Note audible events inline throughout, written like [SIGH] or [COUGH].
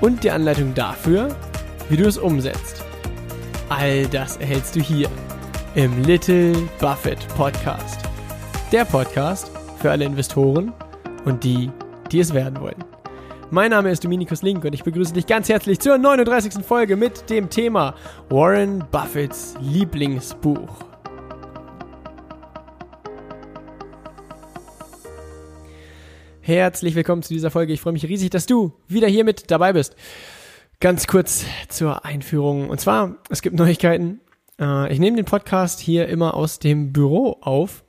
und die Anleitung dafür, wie du es umsetzt. All das erhältst du hier im Little Buffett Podcast. Der Podcast für alle Investoren und die, die es werden wollen. Mein Name ist Dominikus Link und ich begrüße dich ganz herzlich zur 39. Folge mit dem Thema Warren Buffetts Lieblingsbuch. Herzlich willkommen zu dieser Folge. Ich freue mich riesig, dass du wieder hier mit dabei bist. Ganz kurz zur Einführung. Und zwar, es gibt Neuigkeiten. Äh, ich nehme den Podcast hier immer aus dem Büro auf.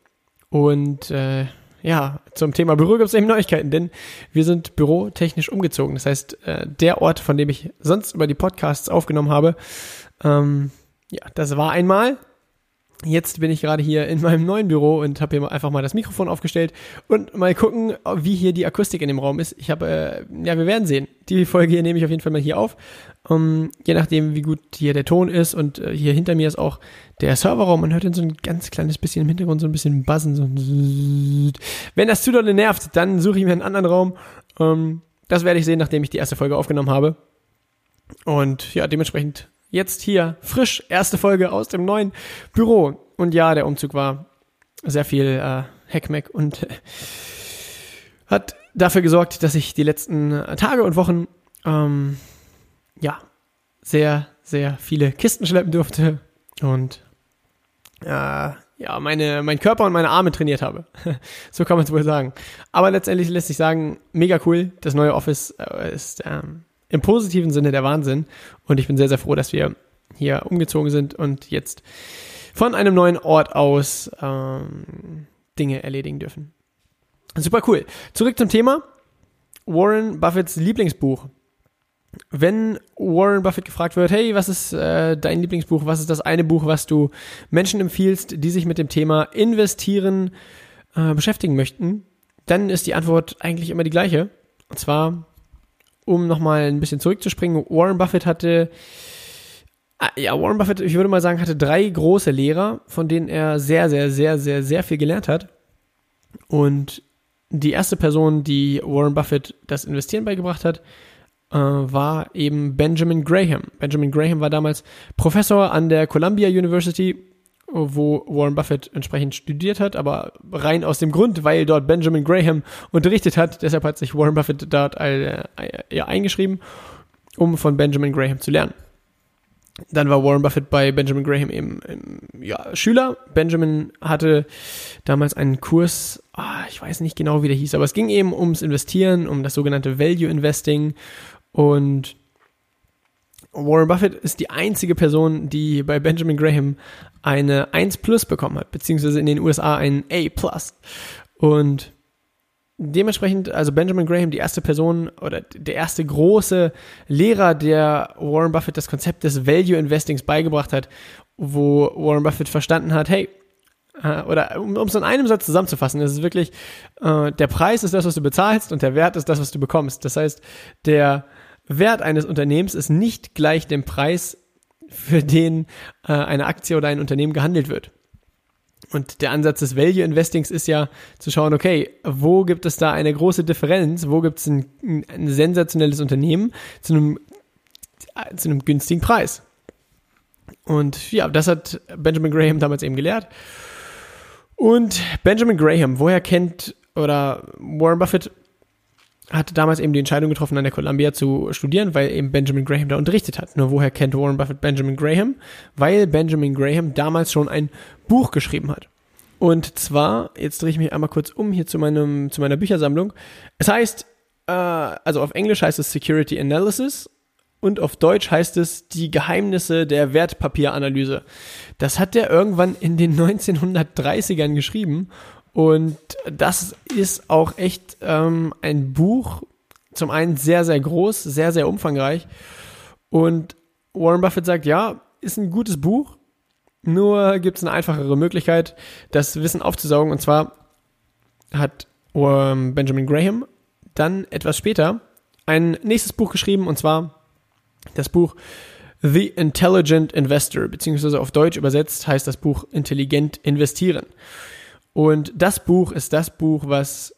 Und äh, ja, zum Thema Büro gibt es eben Neuigkeiten, denn wir sind bürotechnisch umgezogen. Das heißt, äh, der Ort, von dem ich sonst über die Podcasts aufgenommen habe, ähm, ja, das war einmal Jetzt bin ich gerade hier in meinem neuen Büro und habe hier einfach mal das Mikrofon aufgestellt und mal gucken, wie hier die Akustik in dem Raum ist. Ich habe, äh, ja, wir werden sehen. Die Folge hier nehme ich auf jeden Fall mal hier auf. Um, je nachdem, wie gut hier der Ton ist und äh, hier hinter mir ist auch der Serverraum. Man hört dann so ein ganz kleines bisschen im Hintergrund so ein bisschen Buzzen. So Wenn das zu doll nervt, dann suche ich mir einen anderen Raum. Um, das werde ich sehen, nachdem ich die erste Folge aufgenommen habe. Und ja, dementsprechend Jetzt hier frisch, erste Folge aus dem neuen Büro. Und ja, der Umzug war sehr viel äh, Heckmeck und äh, hat dafür gesorgt, dass ich die letzten Tage und Wochen ähm, ja sehr, sehr viele Kisten schleppen durfte und äh, ja, meine, mein Körper und meine Arme trainiert habe. [LAUGHS] so kann man es wohl sagen. Aber letztendlich lässt sich sagen, mega cool. Das neue Office äh, ist ähm, im positiven Sinne der Wahnsinn. Und ich bin sehr, sehr froh, dass wir hier umgezogen sind und jetzt von einem neuen Ort aus ähm, Dinge erledigen dürfen. Super cool. Zurück zum Thema. Warren Buffetts Lieblingsbuch. Wenn Warren Buffett gefragt wird, hey, was ist äh, dein Lieblingsbuch? Was ist das eine Buch, was du Menschen empfiehlst, die sich mit dem Thema Investieren äh, beschäftigen möchten? Dann ist die Antwort eigentlich immer die gleiche. Und zwar um nochmal ein bisschen zurückzuspringen, Warren Buffett hatte, ah, ja, Warren Buffett, ich würde mal sagen, hatte drei große Lehrer, von denen er sehr, sehr, sehr, sehr, sehr viel gelernt hat. Und die erste Person, die Warren Buffett das Investieren beigebracht hat, äh, war eben Benjamin Graham. Benjamin Graham war damals Professor an der Columbia University wo Warren Buffett entsprechend studiert hat, aber rein aus dem Grund, weil dort Benjamin Graham unterrichtet hat. Deshalb hat sich Warren Buffett dort äh, eingeschrieben, um von Benjamin Graham zu lernen. Dann war Warren Buffett bei Benjamin Graham eben, eben ja, Schüler. Benjamin hatte damals einen Kurs, ah, ich weiß nicht genau, wie der hieß, aber es ging eben ums Investieren, um das sogenannte Value Investing und Warren Buffett ist die einzige Person, die bei Benjamin Graham eine 1 Plus bekommen hat, beziehungsweise in den USA ein A Plus. Und dementsprechend, also Benjamin Graham, die erste Person oder der erste große Lehrer, der Warren Buffett das Konzept des Value Investings beigebracht hat, wo Warren Buffett verstanden hat, hey, äh, oder um es in einem Satz zusammenzufassen, ist es wirklich, äh, der Preis ist das, was du bezahlst und der Wert ist das, was du bekommst. Das heißt, der Wert eines Unternehmens ist nicht gleich dem Preis, für den äh, eine Aktie oder ein Unternehmen gehandelt wird. Und der Ansatz des Value Investings ist ja zu schauen, okay, wo gibt es da eine große Differenz, wo gibt es ein, ein sensationelles Unternehmen zu einem, zu einem günstigen Preis. Und ja, das hat Benjamin Graham damals eben gelehrt. Und Benjamin Graham, woher kennt oder Warren Buffett hatte damals eben die Entscheidung getroffen, an der Columbia zu studieren, weil eben Benjamin Graham da unterrichtet hat. Nur woher kennt Warren Buffett Benjamin Graham? Weil Benjamin Graham damals schon ein Buch geschrieben hat. Und zwar, jetzt drehe ich mich einmal kurz um hier zu meinem, zu meiner Büchersammlung. Es heißt, äh, also auf Englisch heißt es Security Analysis und auf Deutsch heißt es die Geheimnisse der Wertpapieranalyse. Das hat er irgendwann in den [LAUGHS] 1930ern geschrieben und das ist auch echt ähm, ein Buch zum einen sehr, sehr groß, sehr, sehr umfangreich. Und Warren Buffett sagt, ja, ist ein gutes Buch, nur gibt es eine einfachere Möglichkeit, das Wissen aufzusaugen. Und zwar hat ähm, Benjamin Graham dann etwas später ein nächstes Buch geschrieben, und zwar das Buch The Intelligent Investor, beziehungsweise auf Deutsch übersetzt heißt das Buch Intelligent investieren. Und das Buch ist das Buch, was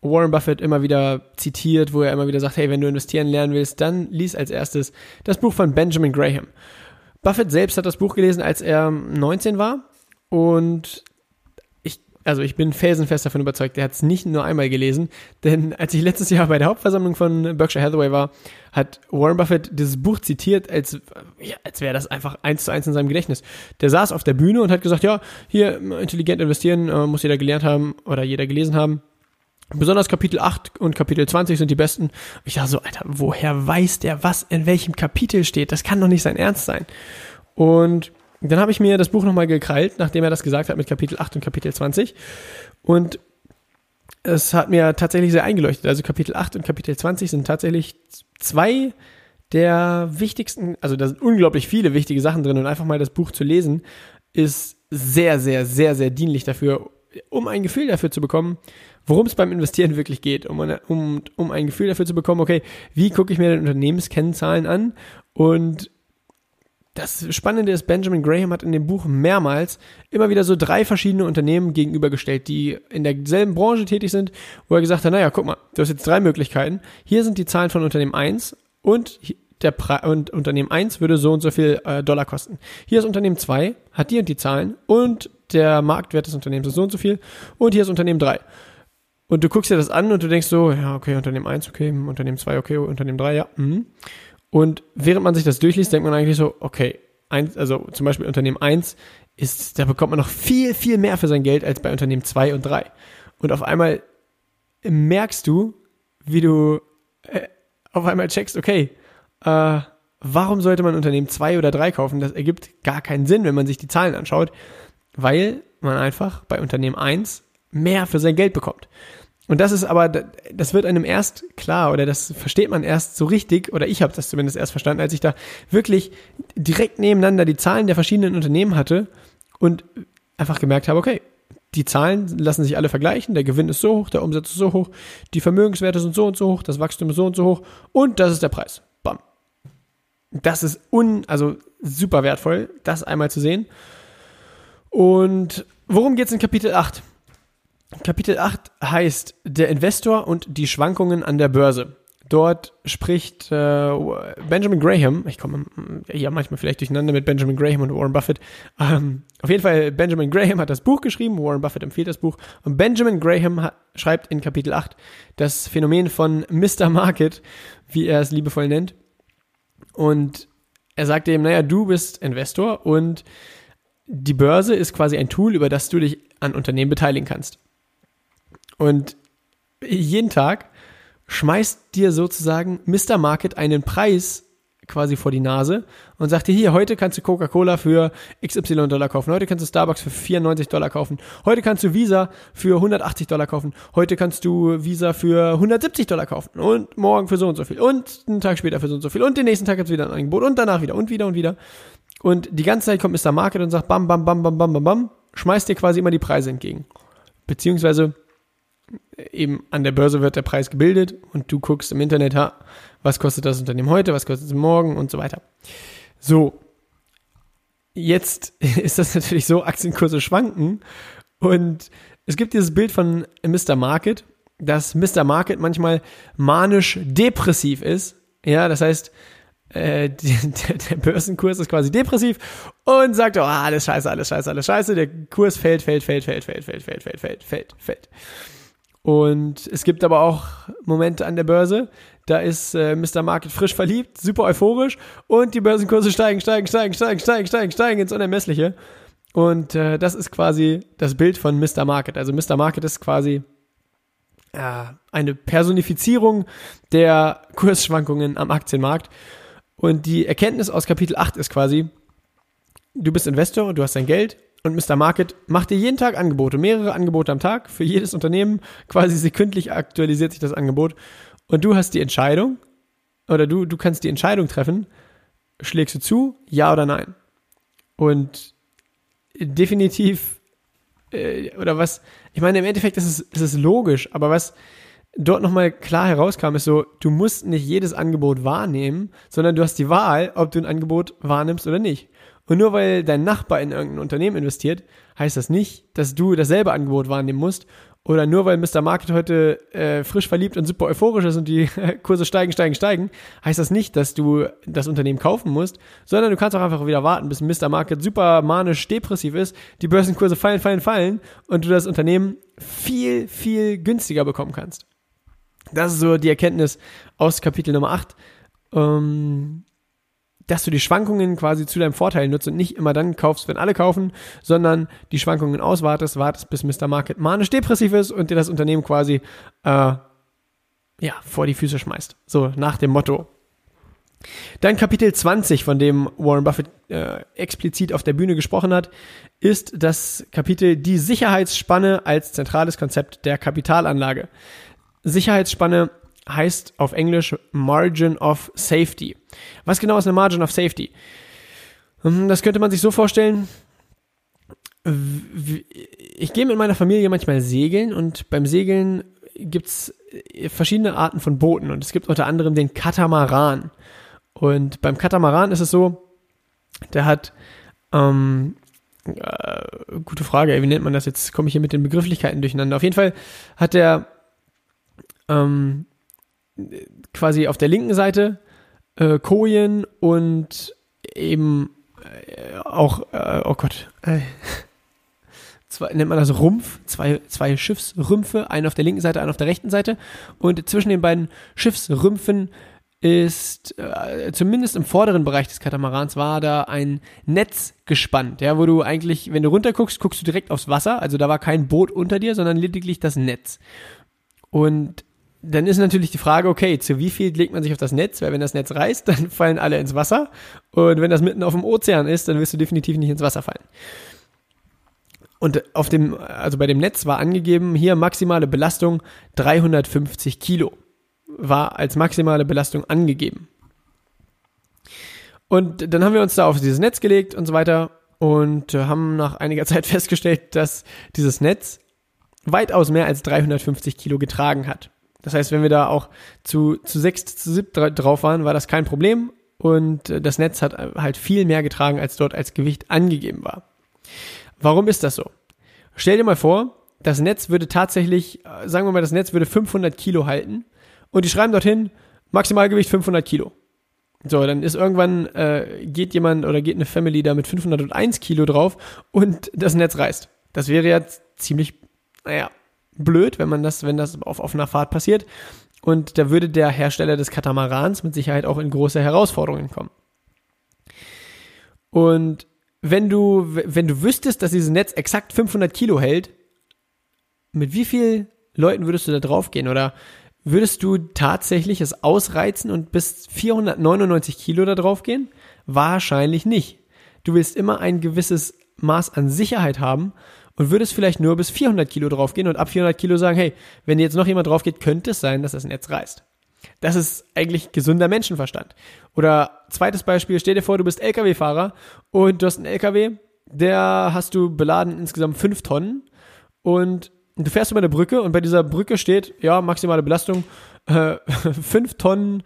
Warren Buffett immer wieder zitiert, wo er immer wieder sagt, hey, wenn du investieren lernen willst, dann lies als erstes das Buch von Benjamin Graham. Buffett selbst hat das Buch gelesen, als er 19 war und also ich bin felsenfest davon überzeugt, er hat es nicht nur einmal gelesen, denn als ich letztes Jahr bei der Hauptversammlung von Berkshire Hathaway war, hat Warren Buffett dieses Buch zitiert, als, ja, als wäre das einfach eins zu eins in seinem Gedächtnis. Der saß auf der Bühne und hat gesagt, ja, hier intelligent investieren, äh, muss jeder gelernt haben oder jeder gelesen haben. Besonders Kapitel 8 und Kapitel 20 sind die besten. Ich dachte so, Alter, woher weiß der, was in welchem Kapitel steht? Das kann doch nicht sein Ernst sein. Und dann habe ich mir das Buch nochmal gekrallt, nachdem er das gesagt hat mit Kapitel 8 und Kapitel 20. Und es hat mir tatsächlich sehr eingeleuchtet. Also Kapitel 8 und Kapitel 20 sind tatsächlich zwei der wichtigsten, also da sind unglaublich viele wichtige Sachen drin und einfach mal das Buch zu lesen, ist sehr, sehr, sehr, sehr dienlich dafür, um ein Gefühl dafür zu bekommen, worum es beim Investieren wirklich geht, um, um, um ein Gefühl dafür zu bekommen, okay, wie gucke ich mir den Unternehmenskennzahlen an und das Spannende ist, Benjamin Graham hat in dem Buch mehrmals immer wieder so drei verschiedene Unternehmen gegenübergestellt, die in derselben Branche tätig sind, wo er gesagt hat, naja, guck mal, du hast jetzt drei Möglichkeiten. Hier sind die Zahlen von Unternehmen 1 und der Pre und Unternehmen 1 würde so und so viel äh, Dollar kosten. Hier ist Unternehmen 2, hat die und die Zahlen und der Marktwert des Unternehmens ist so und so viel und hier ist Unternehmen 3. Und du guckst dir das an und du denkst so, ja, okay, Unternehmen 1, okay, Unternehmen 2, okay, Unternehmen 3, ja. Mhm. Und während man sich das durchliest, denkt man eigentlich so, okay, eins, also zum Beispiel Unternehmen 1 ist, da bekommt man noch viel, viel mehr für sein Geld als bei Unternehmen 2 und 3. Und auf einmal merkst du, wie du äh, auf einmal checkst, okay, äh, warum sollte man Unternehmen 2 oder 3 kaufen? Das ergibt gar keinen Sinn, wenn man sich die Zahlen anschaut, weil man einfach bei Unternehmen 1 mehr für sein Geld bekommt. Und das ist aber, das wird einem erst klar oder das versteht man erst so richtig, oder ich habe das zumindest erst verstanden, als ich da wirklich direkt nebeneinander die Zahlen der verschiedenen Unternehmen hatte und einfach gemerkt habe, okay, die Zahlen lassen sich alle vergleichen, der Gewinn ist so hoch, der Umsatz ist so hoch, die Vermögenswerte sind so und so hoch, das Wachstum ist so und so hoch und das ist der Preis. Bam. Das ist un, also super wertvoll, das einmal zu sehen. Und worum geht's in Kapitel 8? Kapitel 8 heißt Der Investor und die Schwankungen an der Börse. Dort spricht äh, Benjamin Graham, ich komme ja manchmal vielleicht durcheinander mit Benjamin Graham und Warren Buffett. Ähm, auf jeden Fall, Benjamin Graham hat das Buch geschrieben, Warren Buffett empfiehlt das Buch. Und Benjamin Graham hat, schreibt in Kapitel 8 das Phänomen von Mr. Market, wie er es liebevoll nennt. Und er sagt eben, naja, du bist Investor und die Börse ist quasi ein Tool, über das du dich an Unternehmen beteiligen kannst. Und jeden Tag schmeißt dir sozusagen Mr. Market einen Preis quasi vor die Nase und sagt dir, hier, heute kannst du Coca-Cola für XY Dollar kaufen, heute kannst du Starbucks für 94 Dollar kaufen, heute kannst du Visa für 180 Dollar kaufen, heute kannst du Visa für 170 Dollar kaufen und morgen für so und so viel und einen Tag später für so und so viel und den nächsten Tag gibt's wieder ein Angebot und danach wieder und wieder und wieder. Und die ganze Zeit kommt Mr. Market und sagt bam, bam, bam, bam, bam, bam, bam, schmeißt dir quasi immer die Preise entgegen. Beziehungsweise eben an der Börse wird der Preis gebildet und du guckst im Internet, ha, was kostet das Unternehmen heute, was kostet es morgen und so weiter. So, jetzt [LAUGHS] ist das natürlich so, Aktienkurse schwanken und es gibt dieses Bild von Mr. Market, dass Mr. Market manchmal manisch depressiv ist. Ja, das heißt, äh, [LAUGHS] der, der, Börsenkurs ist quasi depressiv und sagt, oh, alles scheiße, alles scheiße, alles scheiße. Der Kurs fällt, fällt, fällt, fällt, fällt, fällt, fällt, fällt, fällt, fällt, fällt. Und es gibt aber auch Momente an der Börse, da ist äh, Mr. Market frisch verliebt, super euphorisch und die Börsenkurse steigen, steigen, steigen, steigen, steigen, steigen, steigen ins Unermessliche. Und äh, das ist quasi das Bild von Mr. Market. Also Mr. Market ist quasi äh, eine Personifizierung der Kursschwankungen am Aktienmarkt. Und die Erkenntnis aus Kapitel 8 ist quasi, du bist Investor und du hast dein Geld und Mr. Market macht dir jeden Tag Angebote, mehrere Angebote am Tag für jedes Unternehmen. Quasi sekündlich aktualisiert sich das Angebot. und du hast die Entscheidung, oder du, du kannst die Entscheidung treffen, schlägst du zu, ja oder nein. Und definitiv, äh, oder was, ich meine, im Endeffekt ist es, ist es logisch, aber was dort nochmal klar herauskam, ist so, du musst nicht jedes Angebot wahrnehmen, sondern du hast die Wahl, ob du ein Angebot wahrnimmst oder nicht. Und nur weil dein Nachbar in irgendein Unternehmen investiert, heißt das nicht, dass du dasselbe Angebot wahrnehmen musst. Oder nur weil Mr. Market heute äh, frisch verliebt und super euphorisch ist und die [LAUGHS] Kurse steigen, steigen, steigen, heißt das nicht, dass du das Unternehmen kaufen musst, sondern du kannst auch einfach wieder warten, bis Mr. Market super manisch depressiv ist, die Börsenkurse fallen, fallen, fallen und du das Unternehmen viel, viel günstiger bekommen kannst. Das ist so die Erkenntnis aus Kapitel Nummer 8. Ähm, dass du die Schwankungen quasi zu deinem Vorteil nutzt und nicht immer dann kaufst, wenn alle kaufen, sondern die Schwankungen auswartest, wartest, bis Mr. Market manisch depressiv ist und dir das Unternehmen quasi äh, ja, vor die Füße schmeißt. So nach dem Motto. Dann Kapitel 20, von dem Warren Buffett äh, explizit auf der Bühne gesprochen hat, ist das Kapitel Die Sicherheitsspanne als zentrales Konzept der Kapitalanlage. Sicherheitsspanne heißt auf Englisch Margin of Safety. Was genau ist eine Margin of Safety? Hm, das könnte man sich so vorstellen. Ich gehe mit meiner Familie manchmal segeln und beim Segeln gibt es verschiedene Arten von Booten und es gibt unter anderem den Katamaran. Und beim Katamaran ist es so, der hat, ähm, äh, gute Frage, wie nennt man das jetzt? Komme ich hier mit den Begrifflichkeiten durcheinander. Auf jeden Fall hat der ähm, quasi auf der linken Seite äh, Kojen und eben äh, auch, äh, oh Gott, äh, [LAUGHS] zwei, nennt man das Rumpf, zwei, zwei Schiffsrümpfe, einen auf der linken Seite, einen auf der rechten Seite. Und zwischen den beiden Schiffsrümpfen ist, äh, zumindest im vorderen Bereich des Katamarans, war da ein Netz gespannt, ja, wo du eigentlich, wenn du runterguckst, guckst du direkt aufs Wasser, also da war kein Boot unter dir, sondern lediglich das Netz. Und dann ist natürlich die Frage, okay, zu wie viel legt man sich auf das Netz? Weil wenn das Netz reißt, [LAUGHS] dann fallen alle ins Wasser. Und wenn das mitten auf dem Ozean ist, dann wirst du definitiv nicht ins Wasser fallen. Und auf dem, also bei dem Netz war angegeben, hier maximale Belastung 350 Kilo. War als maximale Belastung angegeben. Und dann haben wir uns da auf dieses Netz gelegt und so weiter und haben nach einiger [LAUGHS] Zeit festgestellt, dass dieses Netz weitaus mehr als 350 Kilo getragen hat. Das heißt, wenn wir da auch zu, zu sechs, zu sieb drauf waren, war das kein Problem und äh, das Netz hat halt viel mehr getragen, als dort als Gewicht angegeben war. Warum ist das so? Stell dir mal vor, das Netz würde tatsächlich, äh, sagen wir mal, das Netz würde 500 Kilo halten und die schreiben dorthin, Maximalgewicht 500 Kilo. So, dann ist irgendwann, äh, geht jemand oder geht eine Family da mit 501 Kilo drauf und das Netz reißt. Das wäre jetzt ziemlich, naja, blöd, wenn man das, wenn das auf offener Fahrt passiert. Und da würde der Hersteller des Katamarans mit Sicherheit auch in große Herausforderungen kommen. Und wenn du, wenn du wüsstest, dass dieses Netz exakt 500 Kilo hält, mit wie vielen Leuten würdest du da drauf gehen? Oder würdest du tatsächlich es ausreizen und bis 499 Kilo da drauf gehen? Wahrscheinlich nicht. Du willst immer ein gewisses Maß an Sicherheit haben und würdest vielleicht nur bis 400 Kilo draufgehen und ab 400 Kilo sagen, hey, wenn jetzt noch jemand drauf geht, könnte es sein, dass das Netz reißt. Das ist eigentlich gesunder Menschenverstand. Oder zweites Beispiel, stell dir vor, du bist Lkw-Fahrer und du hast einen Lkw, der hast du beladen insgesamt 5 Tonnen und du fährst über eine Brücke und bei dieser Brücke steht, ja, maximale Belastung äh, [LAUGHS] 5 Tonnen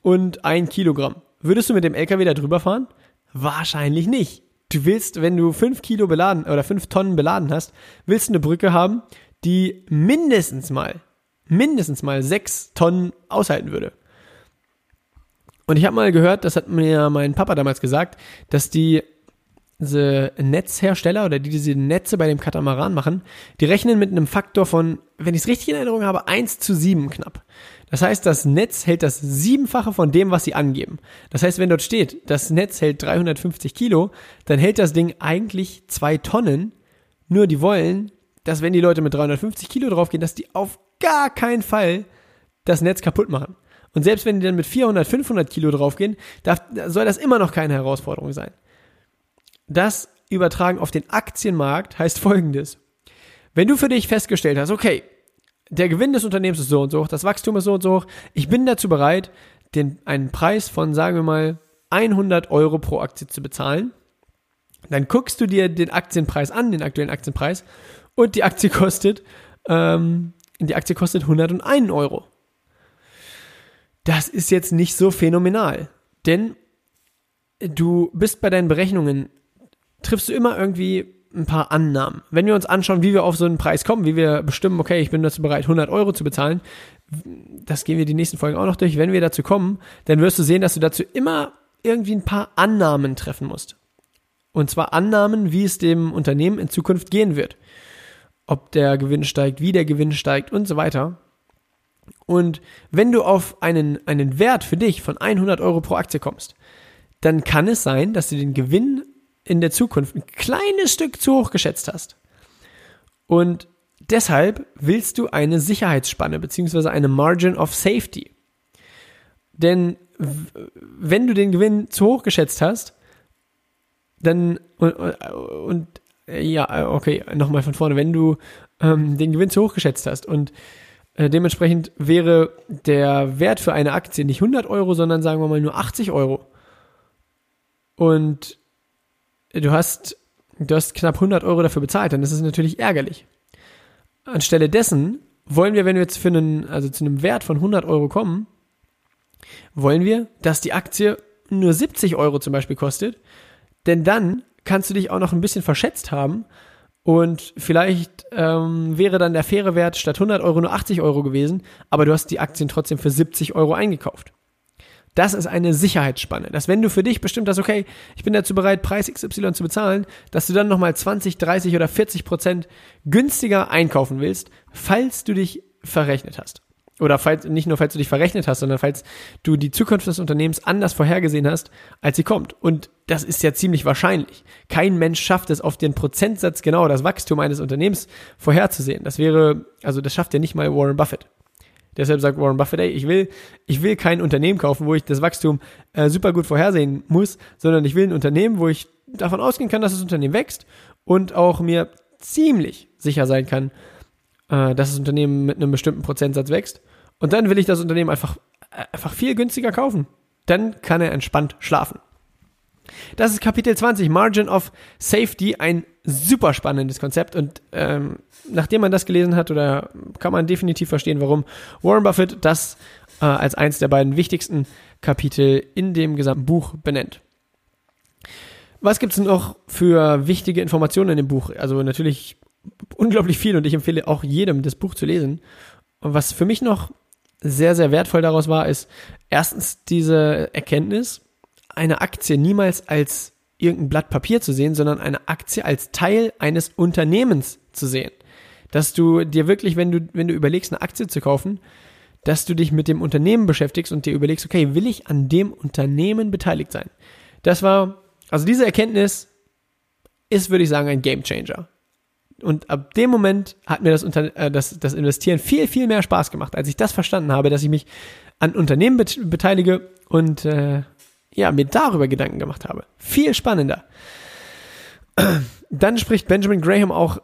und 1 Kilogramm. Würdest du mit dem Lkw da drüber fahren? Wahrscheinlich nicht. Du willst, wenn du fünf Kilo beladen oder fünf Tonnen beladen hast, willst du eine Brücke haben, die mindestens mal, mindestens mal sechs Tonnen aushalten würde. Und ich habe mal gehört, das hat mir mein Papa damals gesagt, dass die diese Netzhersteller oder die diese Netze bei dem Katamaran machen, die rechnen mit einem Faktor von, wenn ich es richtig in Erinnerung habe, 1 zu 7 knapp. Das heißt, das Netz hält das Siebenfache von dem, was sie angeben. Das heißt, wenn dort steht, das Netz hält 350 Kilo, dann hält das Ding eigentlich zwei Tonnen. Nur die wollen, dass wenn die Leute mit 350 Kilo draufgehen, dass die auf gar keinen Fall das Netz kaputt machen. Und selbst wenn die dann mit 400, 500 Kilo draufgehen, darf, soll das immer noch keine Herausforderung sein. Das übertragen auf den Aktienmarkt heißt folgendes. Wenn du für dich festgestellt hast, okay, der Gewinn des Unternehmens ist so und so hoch, das Wachstum ist so und so hoch. Ich bin dazu bereit, den, einen Preis von, sagen wir mal, 100 Euro pro Aktie zu bezahlen. Dann guckst du dir den Aktienpreis an, den aktuellen Aktienpreis, und die Aktie kostet, ähm, die Aktie kostet 101 Euro. Das ist jetzt nicht so phänomenal, denn du bist bei deinen Berechnungen, triffst du immer irgendwie ein paar Annahmen. Wenn wir uns anschauen, wie wir auf so einen Preis kommen, wie wir bestimmen, okay, ich bin dazu bereit, 100 Euro zu bezahlen, das gehen wir die nächsten Folgen auch noch durch. Wenn wir dazu kommen, dann wirst du sehen, dass du dazu immer irgendwie ein paar Annahmen treffen musst. Und zwar Annahmen, wie es dem Unternehmen in Zukunft gehen wird. Ob der Gewinn steigt, wie der Gewinn steigt und so weiter. Und wenn du auf einen, einen Wert für dich von 100 Euro pro Aktie kommst, dann kann es sein, dass du den Gewinn in der Zukunft ein kleines Stück zu hoch geschätzt hast. Und deshalb willst du eine Sicherheitsspanne beziehungsweise eine Margin of Safety. Denn wenn du den Gewinn zu hoch geschätzt hast, dann und, und ja, okay, nochmal von vorne, wenn du ähm, den Gewinn zu hoch geschätzt hast und äh, dementsprechend wäre der Wert für eine Aktie nicht 100 Euro, sondern sagen wir mal nur 80 Euro. Und du hast, du hast knapp 100 Euro dafür bezahlt, dann ist es natürlich ärgerlich. Anstelle dessen wollen wir, wenn wir jetzt für einen, also zu einem Wert von 100 Euro kommen, wollen wir, dass die Aktie nur 70 Euro zum Beispiel kostet, denn dann kannst du dich auch noch ein bisschen verschätzt haben und vielleicht ähm, wäre dann der faire Wert statt 100 Euro nur 80 Euro gewesen, aber du hast die Aktien trotzdem für 70 Euro eingekauft. Das ist eine Sicherheitsspanne, dass wenn du für dich bestimmt hast, okay, ich bin dazu bereit, Preis XY zu bezahlen, dass du dann nochmal 20, 30 oder 40 Prozent günstiger einkaufen willst, falls du dich verrechnet hast. Oder falls, nicht nur falls du dich verrechnet hast, sondern falls du die Zukunft des Unternehmens anders vorhergesehen hast, als sie kommt. Und das ist ja ziemlich wahrscheinlich. Kein Mensch schafft es auf den Prozentsatz genau das Wachstum eines Unternehmens vorherzusehen. Das wäre, also das schafft ja nicht mal Warren Buffett. Deshalb sagt Warren Buffett, ey, ich will, ich will kein Unternehmen kaufen, wo ich das Wachstum äh, super gut vorhersehen muss, sondern ich will ein Unternehmen, wo ich davon ausgehen kann, dass das Unternehmen wächst und auch mir ziemlich sicher sein kann, äh, dass das Unternehmen mit einem bestimmten Prozentsatz wächst. Und dann will ich das Unternehmen einfach, äh, einfach viel günstiger kaufen. Dann kann er entspannt schlafen. Das ist Kapitel 20, Margin of Safety, ein super spannendes Konzept und ähm, nachdem man das gelesen hat, oder kann man definitiv verstehen, warum Warren Buffett das äh, als eins der beiden wichtigsten Kapitel in dem gesamten Buch benennt. Was gibt es noch für wichtige Informationen in dem Buch? Also natürlich unglaublich viel und ich empfehle auch jedem, das Buch zu lesen. Und was für mich noch sehr, sehr wertvoll daraus war, ist erstens diese Erkenntnis, eine Aktie niemals als irgendein Blatt Papier zu sehen, sondern eine Aktie als Teil eines Unternehmens zu sehen. Dass du dir wirklich, wenn du, wenn du überlegst, eine Aktie zu kaufen, dass du dich mit dem Unternehmen beschäftigst und dir überlegst, okay, will ich an dem Unternehmen beteiligt sein? Das war, also diese Erkenntnis ist, würde ich sagen, ein Game Changer. Und ab dem Moment hat mir das, äh, das, das Investieren viel, viel mehr Spaß gemacht, als ich das verstanden habe, dass ich mich an Unternehmen bet beteilige und äh, ja, mir darüber Gedanken gemacht habe. Viel spannender. Dann spricht Benjamin Graham auch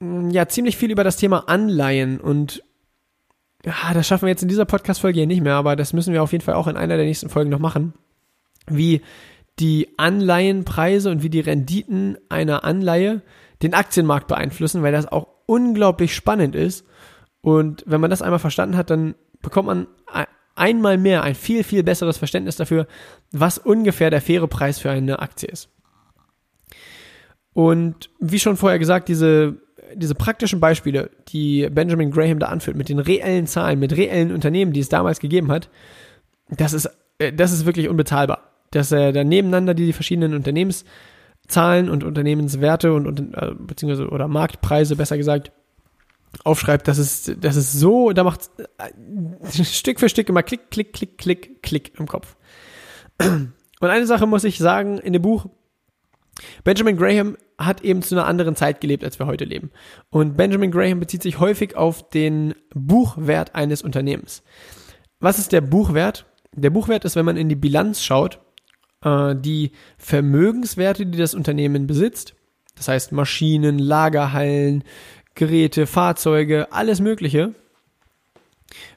mm, ja ziemlich viel über das Thema Anleihen und ja, das schaffen wir jetzt in dieser Podcast-Folge hier nicht mehr, aber das müssen wir auf jeden Fall auch in einer der nächsten Folgen noch machen. Wie die Anleihenpreise und wie die Renditen einer Anleihe den Aktienmarkt beeinflussen, weil das auch unglaublich spannend ist. Und wenn man das einmal verstanden hat, dann bekommt man einmal mehr ein viel, viel besseres Verständnis dafür, was ungefähr der faire Preis für eine Aktie ist. Und wie schon vorher gesagt, diese, diese praktischen Beispiele, die Benjamin Graham da anführt, mit den reellen Zahlen, mit reellen Unternehmen, die es damals gegeben hat, das ist, äh, das ist wirklich unbezahlbar. Dass er da nebeneinander die verschiedenen Unternehmenszahlen und Unternehmenswerte und, und äh, beziehungsweise oder Marktpreise besser gesagt aufschreibt, das ist, das ist so, da macht äh, Stück für Stück immer Klick, Klick, Klick, Klick, Klick im Kopf. Und eine Sache muss ich sagen in dem Buch, Benjamin Graham hat eben zu einer anderen Zeit gelebt, als wir heute leben. Und Benjamin Graham bezieht sich häufig auf den Buchwert eines Unternehmens. Was ist der Buchwert? Der Buchwert ist, wenn man in die Bilanz schaut, äh, die Vermögenswerte, die das Unternehmen besitzt. Das heißt Maschinen, Lagerhallen, Geräte, Fahrzeuge, alles Mögliche,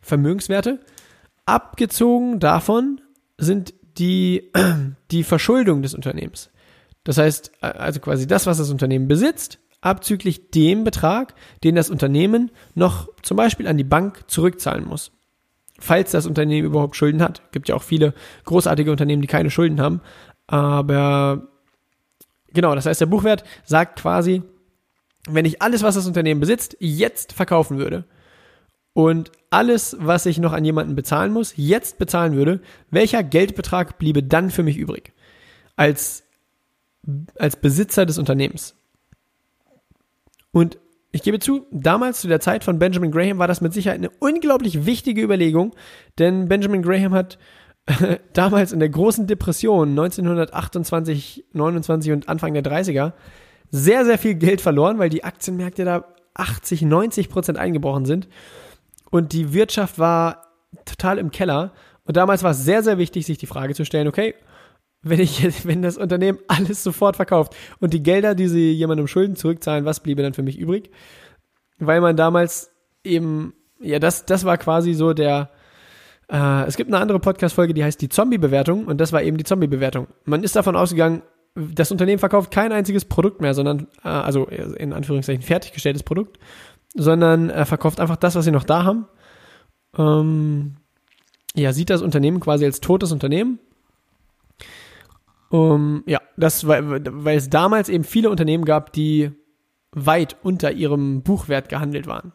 Vermögenswerte. Abgezogen davon sind die, [CLEARS THROAT] die Verschuldung des Unternehmens. Das heißt, also quasi das, was das Unternehmen besitzt, abzüglich dem Betrag, den das Unternehmen noch zum Beispiel an die Bank zurückzahlen muss. Falls das Unternehmen überhaupt Schulden hat. Gibt ja auch viele großartige Unternehmen, die keine Schulden haben. Aber genau, das heißt, der Buchwert sagt quasi, wenn ich alles, was das Unternehmen besitzt, jetzt verkaufen würde und alles, was ich noch an jemanden bezahlen muss, jetzt bezahlen würde, welcher Geldbetrag bliebe dann für mich übrig? Als, als Besitzer des Unternehmens. Und ich gebe zu, damals zu der Zeit von Benjamin Graham war das mit Sicherheit eine unglaublich wichtige Überlegung, denn Benjamin Graham hat [LAUGHS] damals in der großen Depression 1928, 29 und Anfang der 30er sehr, sehr viel Geld verloren, weil die Aktienmärkte da 80, 90 Prozent eingebrochen sind und die Wirtschaft war total im Keller. Und damals war es sehr, sehr wichtig, sich die Frage zu stellen, okay, wenn ich, [LAUGHS] wenn das Unternehmen alles sofort verkauft und die Gelder, die sie jemandem Schulden zurückzahlen, was bliebe dann für mich übrig? Weil man damals eben, ja, das, das war quasi so der, äh, es gibt eine andere Podcast-Folge, die heißt die Zombie-Bewertung und das war eben die Zombie-Bewertung. Man ist davon ausgegangen, das Unternehmen verkauft kein einziges Produkt mehr, sondern, äh, also in Anführungszeichen fertiggestelltes Produkt, sondern er verkauft einfach das, was sie noch da haben. Ähm, ja, sieht das Unternehmen quasi als totes Unternehmen. Um, ja, das, weil, weil es damals eben viele Unternehmen gab, die weit unter ihrem Buchwert gehandelt waren.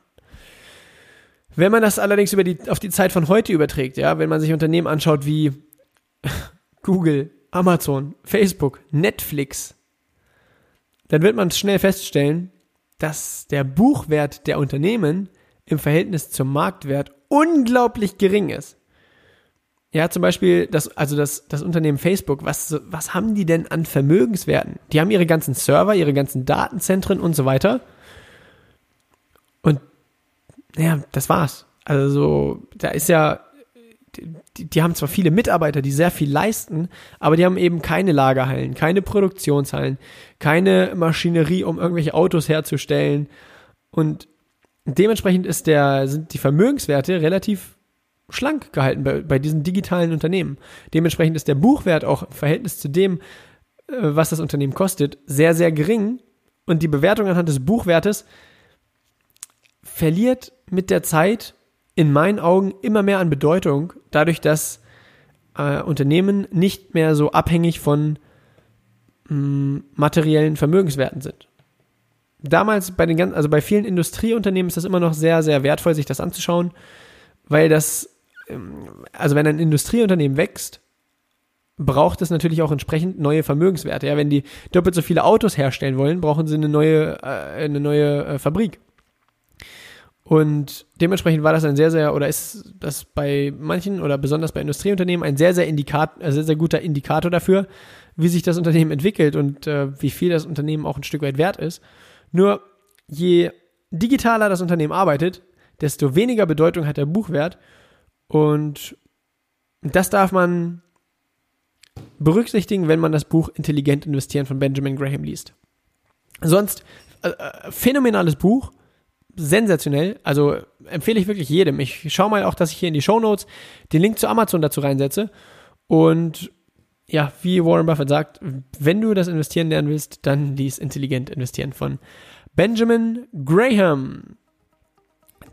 Wenn man das allerdings über die, auf die Zeit von heute überträgt, ja, wenn man sich Unternehmen anschaut wie [LAUGHS] Google, Amazon, Facebook, Netflix, dann wird man schnell feststellen, dass der Buchwert der Unternehmen im Verhältnis zum Marktwert unglaublich gering ist. Ja, zum Beispiel das, also das, das Unternehmen Facebook, was, was haben die denn an Vermögenswerten? Die haben ihre ganzen Server, ihre ganzen Datenzentren und so weiter. Und ja, das war's. Also, da ist ja, die, die haben zwar viele Mitarbeiter, die sehr viel leisten, aber die haben eben keine Lagerhallen, keine Produktionshallen, keine Maschinerie, um irgendwelche Autos herzustellen. Und dementsprechend ist der, sind die Vermögenswerte relativ schlank gehalten bei, bei diesen digitalen Unternehmen. Dementsprechend ist der Buchwert auch im Verhältnis zu dem, äh, was das Unternehmen kostet, sehr, sehr gering. Und die Bewertung anhand des Buchwertes verliert mit der Zeit in meinen Augen immer mehr an Bedeutung, dadurch, dass äh, Unternehmen nicht mehr so abhängig von mh, mm, materiellen Vermögenswerten sind. Damals bei den ganzen, also bei vielen Industrieunternehmen ist das immer noch sehr, sehr wertvoll, sich das anzuschauen, weil das also wenn ein Industrieunternehmen wächst, braucht es natürlich auch entsprechend neue Vermögenswerte. Ja, wenn die doppelt so viele Autos herstellen wollen, brauchen sie eine neue, äh, eine neue äh, Fabrik. Und dementsprechend war das ein sehr, sehr, oder ist das bei manchen oder besonders bei Industrieunternehmen ein sehr, sehr, Indikat, äh, sehr, sehr guter Indikator dafür, wie sich das Unternehmen entwickelt und äh, wie viel das Unternehmen auch ein Stück weit wert ist. Nur je digitaler das Unternehmen arbeitet, desto weniger Bedeutung hat der Buchwert und das darf man berücksichtigen, wenn man das Buch Intelligent investieren von Benjamin Graham liest. Sonst äh, äh, phänomenales Buch, sensationell, also empfehle ich wirklich jedem. Ich schaue mal auch, dass ich hier in die Show Notes den Link zu Amazon dazu reinsetze. Und ja, wie Warren Buffett sagt, wenn du das Investieren lernen willst, dann lies Intelligent investieren von Benjamin Graham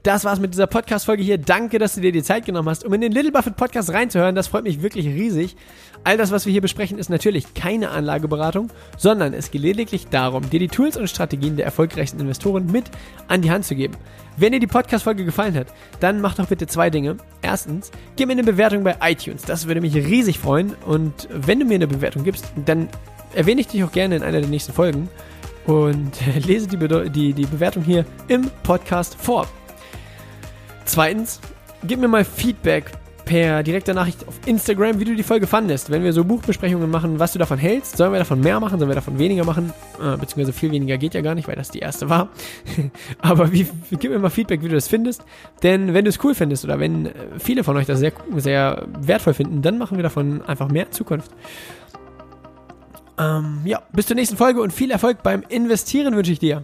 das war's mit dieser Podcast-Folge hier. Danke, dass du dir die Zeit genommen hast, um in den Little Buffett Podcast reinzuhören. Das freut mich wirklich riesig. All das, was wir hier besprechen, ist natürlich keine Anlageberatung, sondern es geht lediglich darum, dir die Tools und Strategien der erfolgreichsten Investoren mit an die Hand zu geben. Wenn dir die Podcast-Folge gefallen hat, dann mach doch bitte zwei Dinge. Erstens, gib mir eine Bewertung bei iTunes. Das würde mich riesig freuen. Und wenn du mir eine Bewertung gibst, dann erwähne ich dich auch gerne in einer der nächsten Folgen und [LAUGHS] lese die, Be die, die Bewertung hier im Podcast vor. Zweitens, gib mir mal Feedback per direkter Nachricht auf Instagram, wie du die Folge fandest. Wenn wir so Buchbesprechungen machen, was du davon hältst, sollen wir davon mehr machen, sollen wir davon weniger machen? Äh, beziehungsweise viel weniger geht ja gar nicht, weil das die erste war. [LAUGHS] Aber wie, gib mir mal Feedback, wie du das findest. Denn wenn du es cool findest oder wenn äh, viele von euch das sehr, sehr wertvoll finden, dann machen wir davon einfach mehr in Zukunft. Ähm, ja, bis zur nächsten Folge und viel Erfolg beim Investieren wünsche ich dir.